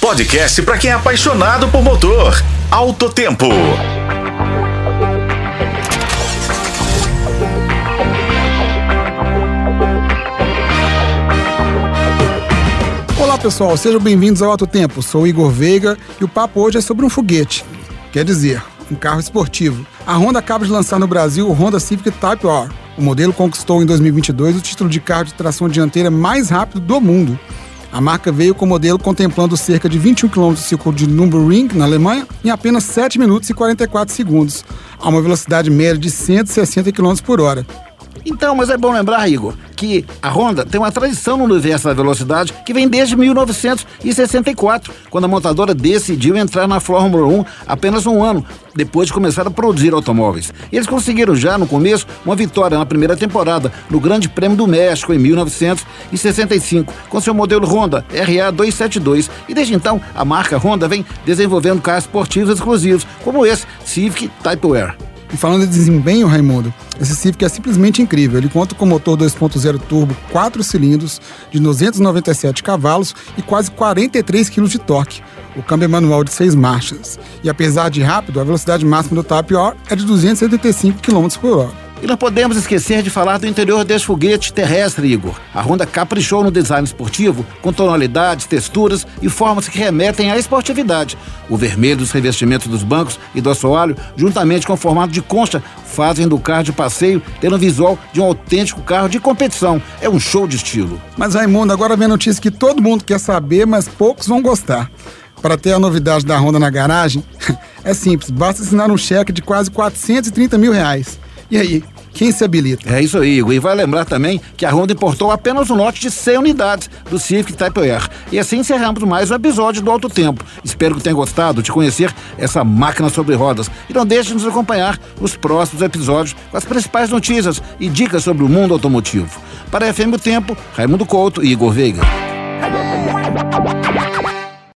podcast para quem é apaixonado por motor. Alto Tempo. Olá pessoal, sejam bem-vindos ao Alto Tempo. Sou Igor Veiga e o papo hoje é sobre um foguete. Quer dizer, um carro esportivo. A Honda acaba de lançar no Brasil o Honda Civic Type R. O modelo conquistou em 2022 o título de carro de tração dianteira mais rápido do mundo. A marca veio com o modelo contemplando cerca de 21 km de circuito de Nürburgring, na Alemanha, em apenas 7 minutos e 44 segundos, a uma velocidade média de 160 km por hora. Então, mas é bom lembrar, Igor, que a Honda tem uma tradição no universo da velocidade que vem desde 1964, quando a montadora decidiu entrar na Fórmula 1 apenas um ano depois de começar a produzir automóveis. Eles conseguiram já no começo uma vitória na primeira temporada no Grande Prêmio do México em 1965 com seu modelo Honda RA 272 e desde então a marca Honda vem desenvolvendo carros esportivos exclusivos como esse Civic Type R. E falando de desempenho, Raimundo, esse Civic é simplesmente incrível. Ele conta com motor 2.0 turbo, 4 cilindros, de 297 cavalos e quase 43 kg de torque. O câmbio é manual de 6 marchas. E apesar de rápido, a velocidade máxima do Type R é de 275 km por hora. E não podemos esquecer de falar do interior desse foguete terrestre, Igor. A Honda caprichou no design esportivo, com tonalidades, texturas e formas que remetem à esportividade. O vermelho dos revestimentos dos bancos e do assoalho, juntamente com o formato de concha, fazem do carro de passeio ter um visual de um autêntico carro de competição. É um show de estilo. Mas, Raimundo, agora vem a notícia que todo mundo quer saber, mas poucos vão gostar. Para ter a novidade da Honda na garagem, é simples, basta assinar um cheque de quase 430 mil reais. E aí, quem se habilita? É isso aí, Igor. E vai lembrar também que a Honda importou apenas um lote de 100 unidades do Civic Type R. E assim encerramos mais um episódio do Alto Tempo. Espero que tenha gostado de conhecer essa máquina sobre rodas. E não deixe de nos acompanhar nos próximos episódios com as principais notícias e dicas sobre o mundo automotivo. Para a FM o Tempo, Raimundo Couto e Igor Veiga.